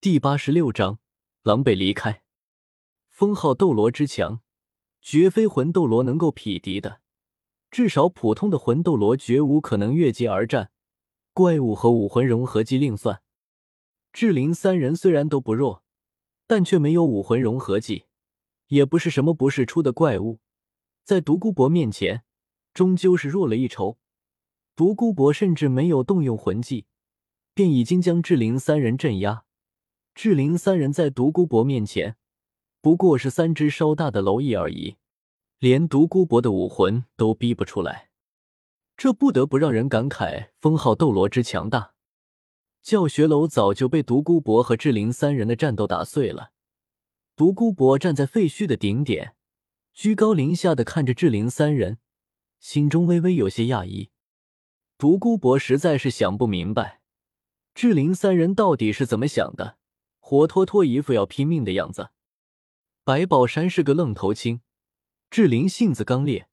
第八十六章狼狈离开。封号斗罗之强，绝非魂斗罗能够匹敌的。至少普通的魂斗罗绝无可能越级而战。怪物和武魂融合技另算。志灵三人虽然都不弱，但却没有武魂融合技，也不是什么不世出的怪物，在独孤博面前，终究是弱了一筹。独孤博甚至没有动用魂技，便已经将志灵三人镇压。志灵三人在独孤博面前，不过是三只稍大的蝼蚁而已，连独孤博的武魂都逼不出来。这不得不让人感慨封号斗罗之强大。教学楼早就被独孤博和志灵三人的战斗打碎了。独孤博站在废墟的顶点，居高临下的看着志灵三人，心中微微有些讶异。独孤博实在是想不明白，志灵三人到底是怎么想的，活脱脱一副要拼命的样子。白宝山是个愣头青，志玲性子刚烈，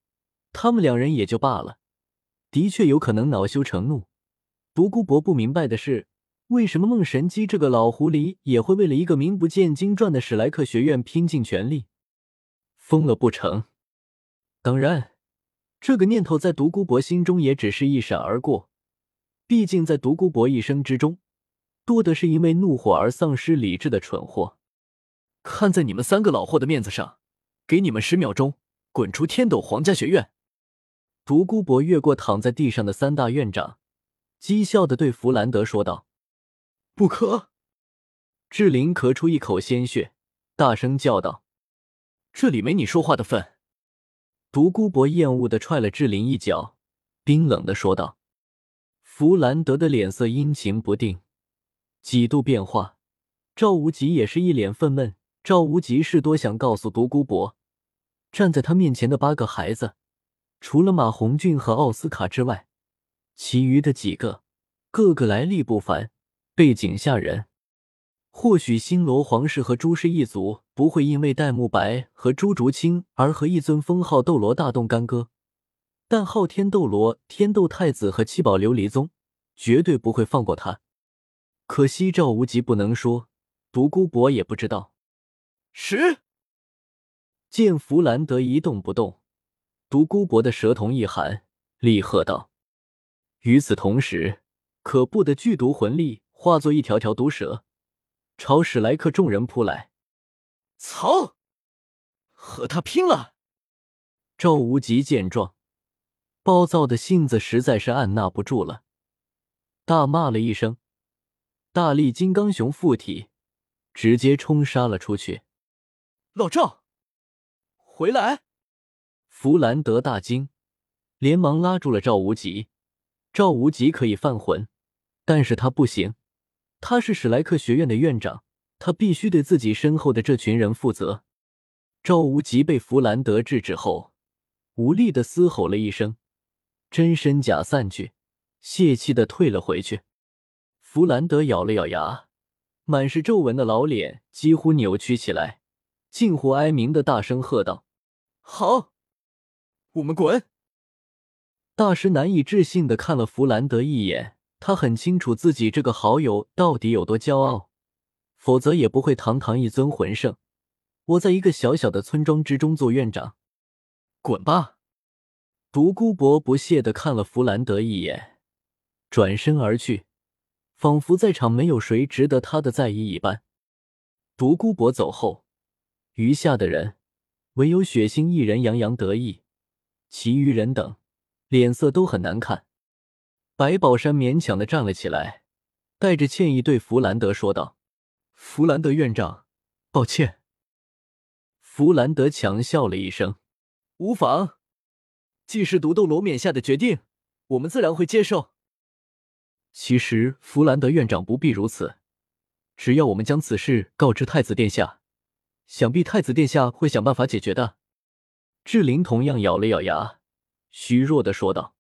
他们两人也就罢了，的确有可能恼羞成怒。独孤博不明白的是，为什么孟神机这个老狐狸也会为了一个名不见经传的史莱克学院拼尽全力？疯了不成？当然。这个念头在独孤博心中也只是一闪而过。毕竟在独孤博一生之中，多的是因为怒火而丧失理智的蠢货。看在你们三个老货的面子上，给你们十秒钟，滚出天斗皇家学院！独孤博越过躺在地上的三大院长，讥笑的对弗兰德说道：“不可！”志玲咳出一口鲜血，大声叫道：“这里没你说话的份！”独孤博厌恶的踹了志林一脚，冰冷的说道：“弗兰德的脸色阴晴不定，几度变化。赵无极也是一脸愤懑。赵无极是多想告诉独孤博，站在他面前的八个孩子，除了马红俊和奥斯卡之外，其余的几个个个来历不凡，背景吓人。”或许星罗皇室和朱氏一族不会因为戴沐白和朱竹清而和一尊封号斗罗大动干戈，但昊天斗罗、天斗太子和七宝琉璃宗绝对不会放过他。可惜赵无极不能说，独孤博也不知道。十见弗兰德一动不动，独孤博的舌头一寒，厉喝道：“与此同时，可怖的剧毒魂力化作一条条毒蛇。”朝史莱克众人扑来，操！和他拼了！赵无极见状，暴躁的性子实在是按捺不住了，大骂了一声，大力金刚熊附体，直接冲杀了出去。老赵，回来！弗兰德大惊，连忙拉住了赵无极。赵无极可以犯浑，但是他不行。他是史莱克学院的院长，他必须对自己身后的这群人负责。赵无极被弗兰德制止后，无力的嘶吼了一声，真身假散去，泄气的退了回去。弗兰德咬了咬牙，满是皱纹的老脸几乎扭曲起来，近乎哀鸣的大声喝道：“好，我们滚！”大师难以置信的看了弗兰德一眼。他很清楚自己这个好友到底有多骄傲，否则也不会堂堂一尊魂圣，窝在一个小小的村庄之中做院长。滚吧！独孤博不屑的看了弗兰德一眼，转身而去，仿佛在场没有谁值得他的在意一般。独孤博走后，余下的人唯有雪星一人洋洋得意，其余人等脸色都很难看。白宝山勉强的站了起来，带着歉意对弗兰德说道：“弗兰德院长，抱歉。”弗兰德强笑了一声：“无妨，既是独斗罗冕下的决定，我们自然会接受。”其实弗兰德院长不必如此，只要我们将此事告知太子殿下，想必太子殿下会想办法解决的。”志玲同样咬了咬牙，虚弱的说道。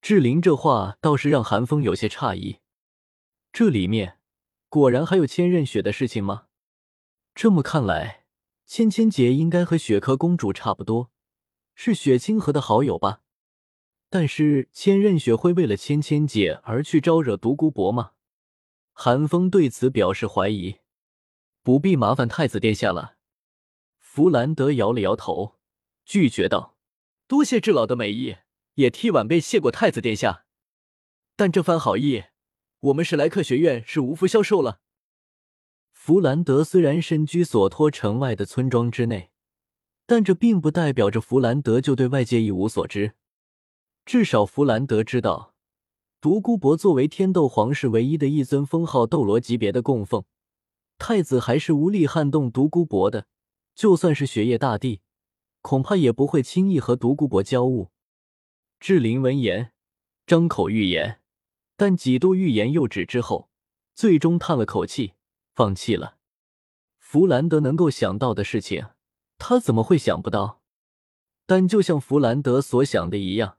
志玲这话倒是让韩风有些诧异，这里面果然还有千仞雪的事情吗？这么看来，芊芊姐应该和雪珂公主差不多，是雪清河的好友吧？但是千仞雪会为了芊芊姐而去招惹独孤博吗？韩风对此表示怀疑，不必麻烦太子殿下了。弗兰德摇了摇头，拒绝道：“多谢智老的美意，也替晚辈谢过太子殿下。但这番好意，我们史莱克学院是无福消受了。”弗兰德虽然身居索托城外的村庄之内，但这并不代表着弗兰德就对外界一无所知。至少弗兰德知道，独孤博作为天斗皇室唯一的一尊封号斗罗级别的供奉，太子还是无力撼动独孤博的。就算是雪夜大帝，恐怕也不会轻易和独孤博交恶。志林闻言，张口欲言，但几度欲言又止之后，最终叹了口气。放弃了，弗兰德能够想到的事情，他怎么会想不到？但就像弗兰德所想的一样，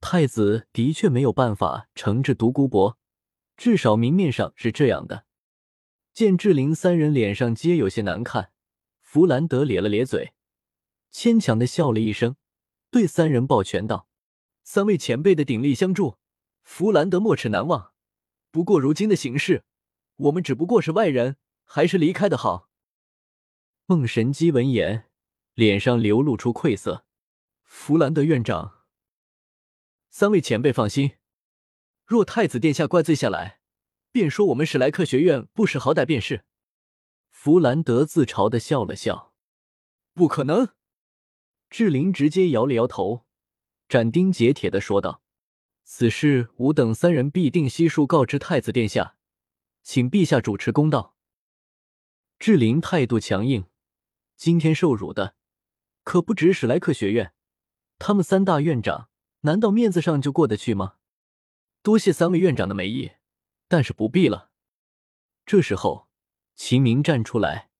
太子的确没有办法惩治独孤博，至少明面上是这样的。见志玲三人脸上皆有些难看，弗兰德咧了咧嘴，牵强的笑了一声，对三人抱拳道：“三位前辈的鼎力相助，弗兰德没齿难忘。不过如今的形势……”我们只不过是外人，还是离开的好。孟神机闻言，脸上流露出愧色。弗兰德院长，三位前辈放心，若太子殿下怪罪下来，便说我们史莱克学院不识好歹便是。弗兰德自嘲的笑了笑。不可能！志玲直接摇了摇头，斩钉截铁的说道：“此事吾等三人必定悉数告知太子殿下。”请陛下主持公道。志玲态度强硬，今天受辱的可不止史莱克学院，他们三大院长难道面子上就过得去吗？多谢三位院长的美意，但是不必了。这时候，秦明站出来，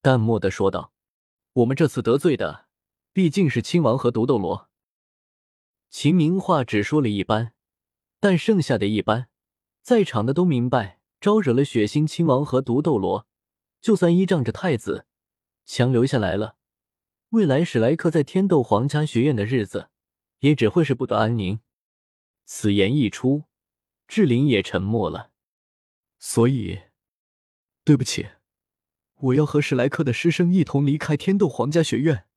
淡漠的说道：“我们这次得罪的毕竟是亲王和独斗罗。”秦明话只说了一般，但剩下的一般，在场的都明白。招惹了血腥亲王和毒斗罗，就算依仗着太子强留下来了，未来史莱克在天斗皇家学院的日子也只会是不得安宁。此言一出，志玲也沉默了。所以，对不起，我要和史莱克的师生一同离开天斗皇家学院。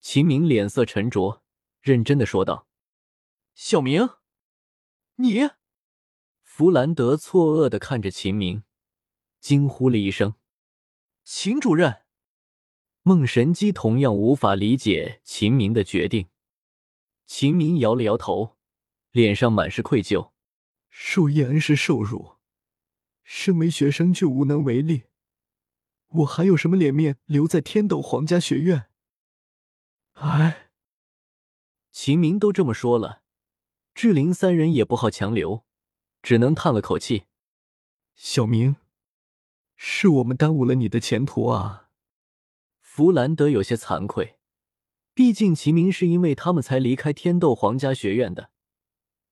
秦明脸色沉着，认真的说道：“小明，你。”弗兰德错愕的看着秦明，惊呼了一声：“秦主任！”孟神机同样无法理解秦明的决定。秦明摇了摇头，脸上满是愧疚：“受叶恩师受辱，身为学生却无能为力，我还有什么脸面留在天斗皇家学院？”哎，秦明都这么说了，志玲三人也不好强留。只能叹了口气：“小明，是我们耽误了你的前途啊。”弗兰德有些惭愧，毕竟齐明是因为他们才离开天斗皇家学院的，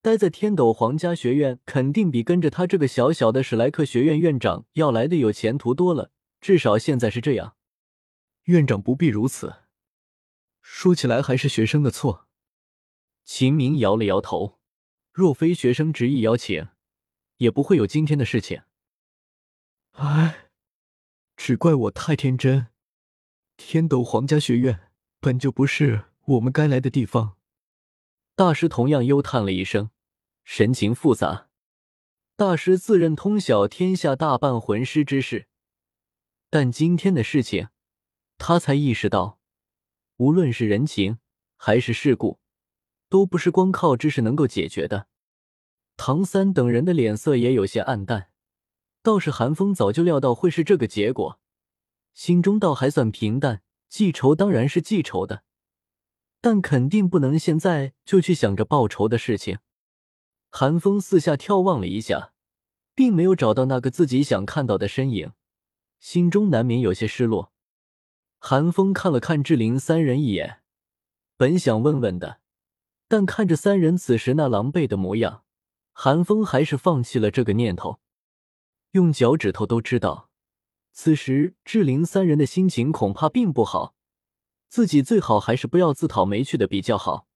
待在天斗皇家学院肯定比跟着他这个小小的史莱克学院院长要来的有前途多了，至少现在是这样。院长不必如此，说起来还是学生的错。秦明摇了摇头，若非学生执意邀请。也不会有今天的事情。唉，只怪我太天真。天斗皇家学院本就不是我们该来的地方。大师同样幽叹了一声，神情复杂。大师自认通晓天下大半魂师之事，但今天的事情，他才意识到，无论是人情还是世故，都不是光靠知识能够解决的。唐三等人的脸色也有些暗淡，倒是韩风早就料到会是这个结果，心中倒还算平淡。记仇当然是记仇的，但肯定不能现在就去想着报仇的事情。韩风四下眺望了一下，并没有找到那个自己想看到的身影，心中难免有些失落。韩风看了看志玲三人一眼，本想问问的，但看着三人此时那狼狈的模样。韩风还是放弃了这个念头，用脚趾头都知道，此时志玲三人的心情恐怕并不好，自己最好还是不要自讨没趣的比较好。